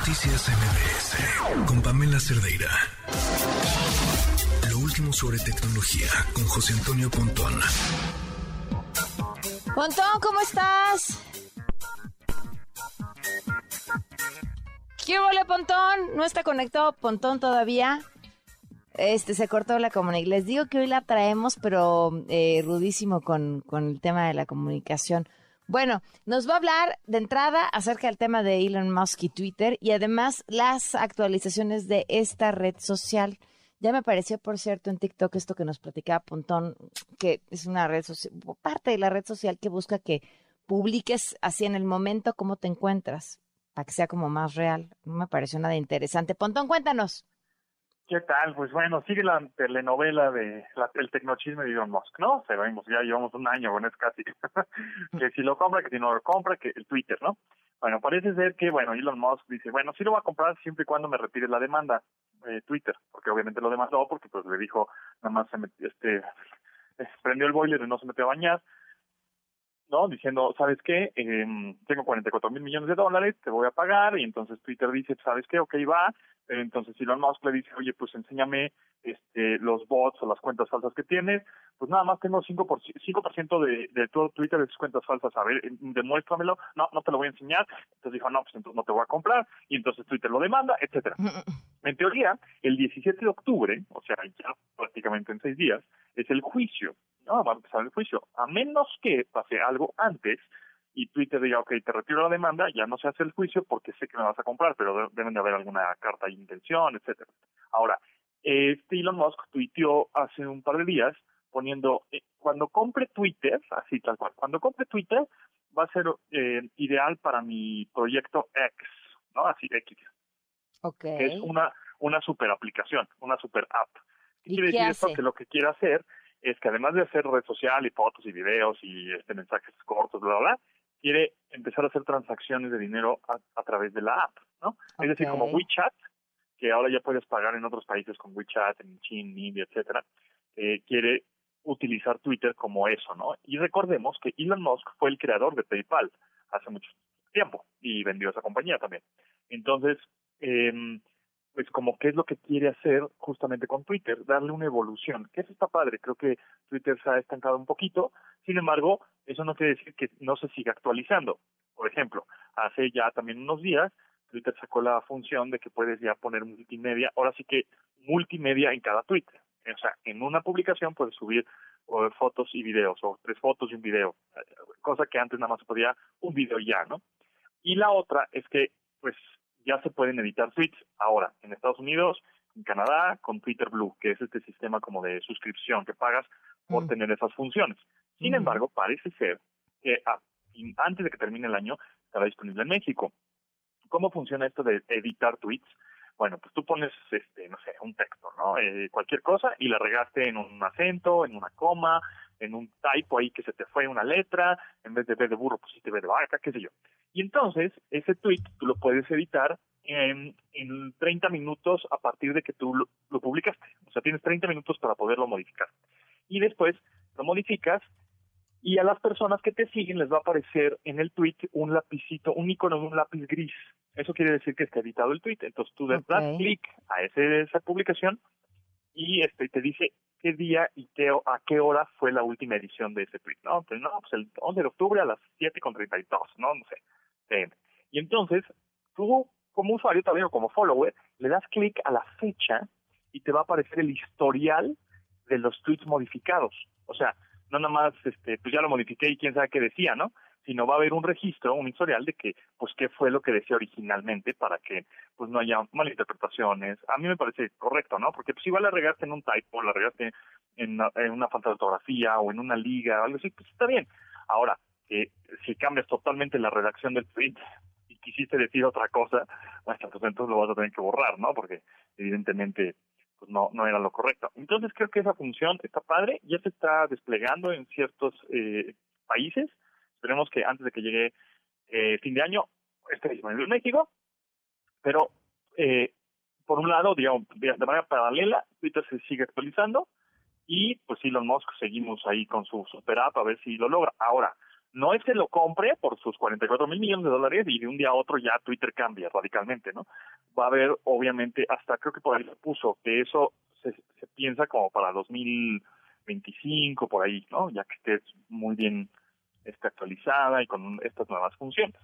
Noticias MBS con Pamela Cerdeira. Lo último sobre tecnología con José Antonio Pontón. Pontón, ¿cómo estás? ¿Qué huele, Pontón? ¿No está conectado Pontón todavía? Este, se cortó la comunicación. Les digo que hoy la traemos, pero eh, rudísimo con, con el tema de la comunicación. Bueno, nos va a hablar de entrada acerca del tema de Elon Musk y Twitter y además las actualizaciones de esta red social. Ya me pareció, por cierto, en TikTok esto que nos platicaba Pontón, que es una red social, parte de la red social que busca que publiques así en el momento cómo te encuentras, para que sea como más real. No me pareció nada interesante. Pontón, cuéntanos. ¿Qué tal? Pues bueno, sigue la telenovela de la, el tecnochisme de Elon Musk, ¿no? Sabemos, ya llevamos un año con es casi. que si lo compra, que si no lo compra, que el Twitter, ¿no? Bueno, parece ser que, bueno, Elon Musk dice, bueno, sí lo va a comprar siempre y cuando me retire la demanda eh, Twitter, porque obviamente lo demandó, porque pues le dijo, nada más se metió, este, prendió el boiler y no se metió a bañar, ¿no? Diciendo, ¿sabes qué? Eh, tengo 44 mil millones de dólares, te voy a pagar, y entonces Twitter dice, ¿sabes qué? Ok, va, entonces Elon Musk le dice, oye, pues enséñame este, los bots o las cuentas falsas que tienes, pues nada más tengo 5%, por, 5 de, de todo Twitter de sus cuentas falsas, a ver, demuéstramelo, no, no te lo voy a enseñar, entonces dijo, no, pues entonces no te voy a comprar, y entonces Twitter lo demanda, etcétera. En teoría, el 17 de octubre, o sea, ya prácticamente en seis días, es el juicio, ¿no? Va a empezar el juicio, a menos que pase algo antes, y Twitter diga, ok, te retiro la demanda, ya no se hace el juicio porque sé que me vas a comprar, pero deben de haber alguna carta de intención, etcétera. Ahora, este Elon Musk tuiteó hace un par de días poniendo, eh, cuando compre Twitter, así tal cual, cuando compre Twitter va a ser eh, ideal para mi proyecto X, ¿no? Así, X. Ok. es una, una super aplicación, una super app. ¿Qué quiere decir esto? Que lo que quiere hacer es que además de hacer red social y fotos y videos y este mensajes cortos, bla, bla, bla, quiere empezar a hacer transacciones de dinero a, través de la app, ¿no? Es decir, como WeChat, que ahora ya puedes pagar en otros países con WeChat, en China, India, etcétera, eh, quiere utilizar Twitter como eso, ¿no? Y recordemos que Elon Musk fue el creador de PayPal hace mucho tiempo y vendió esa compañía también. Entonces, eh, pues como qué es lo que quiere hacer justamente con Twitter, darle una evolución, que eso está padre, creo que Twitter se ha estancado un poquito, sin embargo, eso no quiere decir que no se siga actualizando. Por ejemplo, hace ya también unos días, Twitter sacó la función de que puedes ya poner multimedia, ahora sí que multimedia en cada tweet. O sea, en una publicación puedes subir fotos y videos, o tres fotos y un video, cosa que antes nada más podía un video ya, ¿no? Y la otra es que, pues, ya se pueden editar tweets ahora en Estados Unidos, en Canadá, con Twitter Blue, que es este sistema como de suscripción que pagas por mm. tener esas funciones. Sin embargo, parece ser que antes de que termine el año estará disponible en México. ¿Cómo funciona esto de editar tweets? Bueno, pues tú pones, este, no sé, un texto, ¿no? Eh, cualquier cosa y la regaste en un acento, en una coma, en un typo ahí que se te fue una letra, en vez de B de burro pusiste B de vaca, qué sé yo. Y entonces, ese tweet tú lo puedes editar en, en 30 minutos a partir de que tú lo, lo, publicaste. O sea, tienes 30 minutos para poderlo modificar. Y después lo modificas y a las personas que te siguen les va a aparecer en el tweet un lapicito, un icono de un lápiz gris. Eso quiere decir que está editado el tweet. Entonces tú das clic a ese, esa publicación y este te dice qué día y qué, a qué hora fue la última edición de ese tweet, ¿no? Pues no, pues el 11 de octubre a las 7.32, ¿no? No sé. y entonces, tú como usuario también o como follower, le das clic a la fecha y te va a aparecer el historial de los tweets modificados. O sea, no nada más, este, pues ya lo modifiqué y quién sabe qué decía, ¿no? Sino va a haber un registro, un historial de que, pues, qué fue lo que decía originalmente para que, pues, no haya malinterpretaciones. A mí me parece correcto, ¿no? Porque, pues, igual la regaste en un typo, la regaste en, en una falta de ortografía o en una liga o algo así, pues está bien. Ahora, eh, si cambias totalmente la redacción del tweet y quisiste decir otra cosa, pues entonces lo vas a tener que borrar, ¿no? Porque evidentemente pues no, no era lo correcto. Entonces creo que esa función está padre, ya se está desplegando en ciertos eh, países. Esperemos que antes de que llegue eh, fin de año esté disponible en México, pero eh, por un lado, digamos, de manera paralela, Twitter se sigue actualizando y pues Elon Musk seguimos ahí con su super app a ver si lo logra. Ahora, no es que lo compre por sus 44 mil millones de dólares y de un día a otro ya Twitter cambia radicalmente, ¿no? Va a haber, obviamente, hasta creo que por ahí se puso que eso se, se piensa como para 2025, por ahí, ¿no? Ya que esté muy bien esté actualizada y con estas nuevas funciones.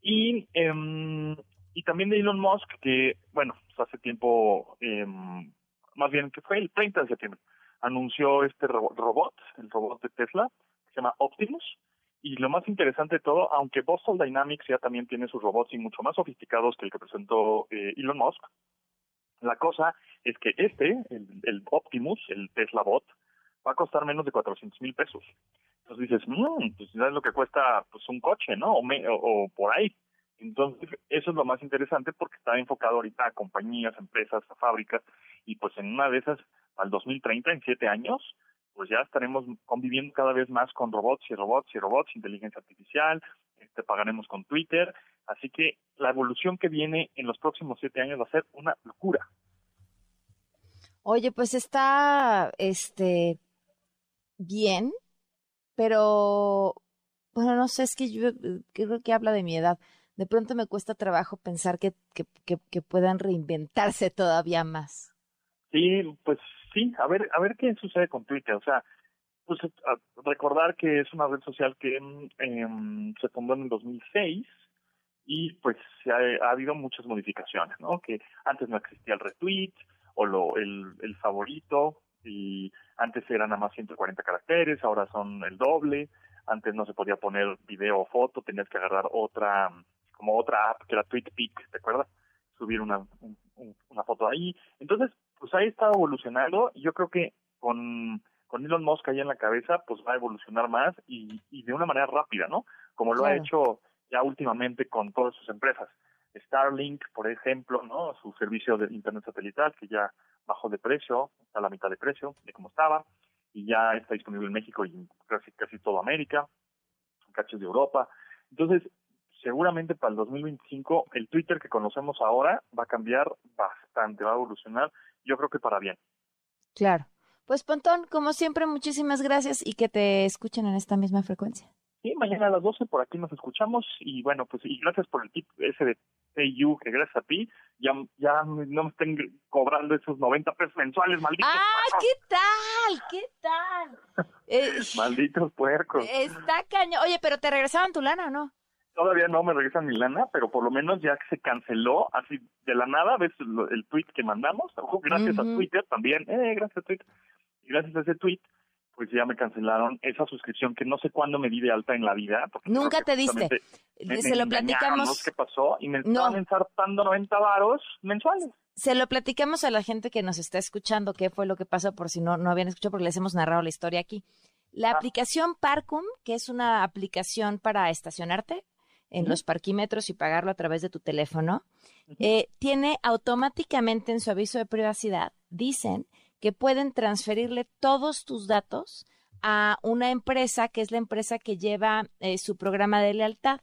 Y, eh, y también de Elon Musk, que, bueno, pues hace tiempo, eh, más bien que fue el 30 de septiembre, anunció este robot, el robot de Tesla, que se llama Optimus, y lo más interesante de todo, aunque Boston Dynamics ya también tiene sus robots y mucho más sofisticados que el que presentó eh, Elon Musk, la cosa es que este, el, el, Optimus, el Tesla Bot, va a costar menos de 400 mil pesos. Entonces dices, mmm, pues es lo que cuesta pues un coche, ¿no? O, o, por ahí. Entonces, eso es lo más interesante porque está enfocado ahorita a compañías, empresas, a fábricas, y pues en una de esas, al 2030, en siete años, pues ya estaremos conviviendo cada vez más con robots y robots y robots, inteligencia artificial, este, pagaremos con Twitter, así que la evolución que viene en los próximos siete años va a ser una locura. Oye, pues está, este, bien, pero, bueno, no sé, es que yo creo que habla de mi edad. De pronto me cuesta trabajo pensar que, que, que, puedan reinventarse todavía más. Sí, pues sí, a ver, a ver qué sucede con Twitter. O sea, pues recordar que es una red social que eh, se fundó en el 2006 y pues ha, ha, habido muchas modificaciones, ¿no? Que antes no existía el retweet o lo, el, el favorito y antes eran nada más 140 caracteres, ahora son el doble. Antes no se podía poner video o foto, tenías que agarrar otra, como otra app que era TweetPic, ¿te acuerdas? Subir una, una foto ahí. Entonces, pues ahí está evolucionando y yo creo que con, con Elon Musk ahí en la cabeza, pues va a evolucionar más y, y de una manera rápida, ¿no? Como lo ha hecho ya últimamente con todas sus empresas. Starlink, por ejemplo, ¿no? Su servicio de internet satelital que ya bajó de precio, a la mitad de precio de como estaba y ya está disponible en México y casi casi toda América, cachos de Europa. Entonces, seguramente para el 2025 el Twitter que conocemos ahora va a cambiar bastante, va a evolucionar yo creo que para bien. Claro. Pues Pontón, como siempre, muchísimas gracias y que te escuchen en esta misma frecuencia. Sí, mañana a las 12 por aquí nos escuchamos y bueno, pues y gracias por el tip ese de PayU, que gracias a ti ya, ya no me estén cobrando esos 90 pesos mensuales, malditos ¡Ah, qué tal! ¿Qué tal? Eh, malditos puercos. Está caño. Oye, pero ¿te regresaban tu lana o no? Todavía no me regresan mi lana, pero por lo menos ya que se canceló así de la nada, ves el, tweet que mandamos, gracias a Twitter también, eh, gracias a Twitter, gracias a ese tweet, pues ya me cancelaron esa suscripción que no sé cuándo me di de alta en la vida. Nunca te diste. se lo platicamos. ¿Qué pasó? Y me estaban ensartando 90 varos mensuales. Se lo platicamos a la gente que nos está escuchando, qué fue lo que pasó, por si no, no habían escuchado, porque les hemos narrado la historia aquí. La ah. aplicación Parcum, que es una aplicación para estacionarte, en los parquímetros y pagarlo a través de tu teléfono, eh, tiene automáticamente en su aviso de privacidad, dicen que pueden transferirle todos tus datos a una empresa que es la empresa que lleva eh, su programa de lealtad.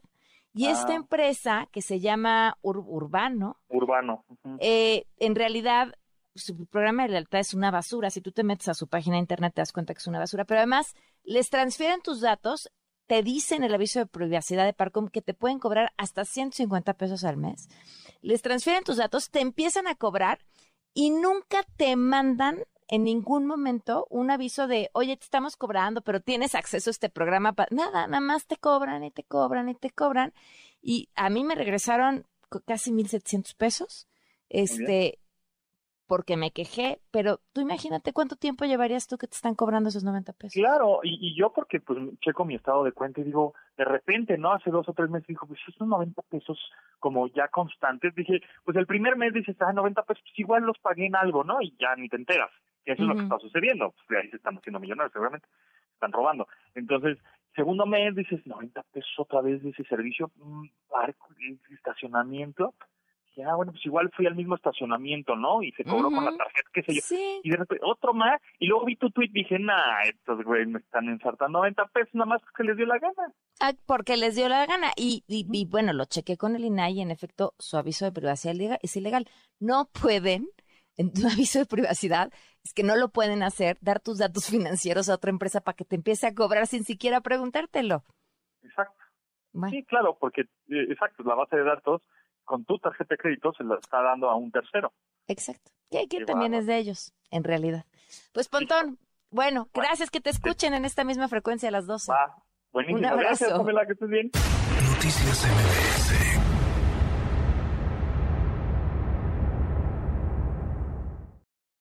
Y esta ah. empresa, que se llama Urbano, Urbano. Eh, en realidad su programa de lealtad es una basura. Si tú te metes a su página de internet te das cuenta que es una basura. Pero además les transfieren tus datos te dicen el aviso de privacidad de Parcom que te pueden cobrar hasta 150 pesos al mes. Les transfieren tus datos, te empiezan a cobrar y nunca te mandan en ningún momento un aviso de, oye, te estamos cobrando, pero tienes acceso a este programa. Nada, nada más te cobran y te cobran y te cobran. Y a mí me regresaron casi 1.700 pesos. Este, porque me quejé, pero tú imagínate cuánto tiempo llevarías tú que te están cobrando esos 90 pesos. Claro, y, y yo porque pues checo mi estado de cuenta y digo, de repente, ¿no? Hace dos o tres meses dijo, pues esos 90 pesos como ya constantes, dije, pues el primer mes dices, ah, 90 pesos, pues igual los pagué en algo, ¿no? Y ya ni te enteras, que eso es lo que está sucediendo, pues ahí se están haciendo millonarios seguramente, están robando. Entonces, segundo mes dices, 90 pesos otra vez de ese servicio, un barco, estacionamiento, ah, bueno, pues igual fui al mismo estacionamiento, ¿no? Y se cobró con la tarjeta, qué sé yo. Y de repente, otro más, y luego vi tu tweet y dije, nah, estos güey me están ensartando 90 pesos nada más porque les dio la gana. Ah, porque les dio la gana. Y, y, bueno, lo chequé con el INAI y en efecto su aviso de privacidad es ilegal. No pueden, en tu aviso de privacidad, es que no lo pueden hacer, dar tus datos financieros a otra empresa para que te empiece a cobrar sin siquiera preguntártelo. Exacto. Sí, claro, porque, eh, exacto, la base de datos con tu de crédito se la está dando a un tercero. Exacto. Y que también es de ellos, en realidad. Pues Pontón, bueno, gracias que te escuchen en esta misma frecuencia a las 12. Va. Buenísimo. Un abrazo. Gracias, Pamela, que estés bien. Noticias MBS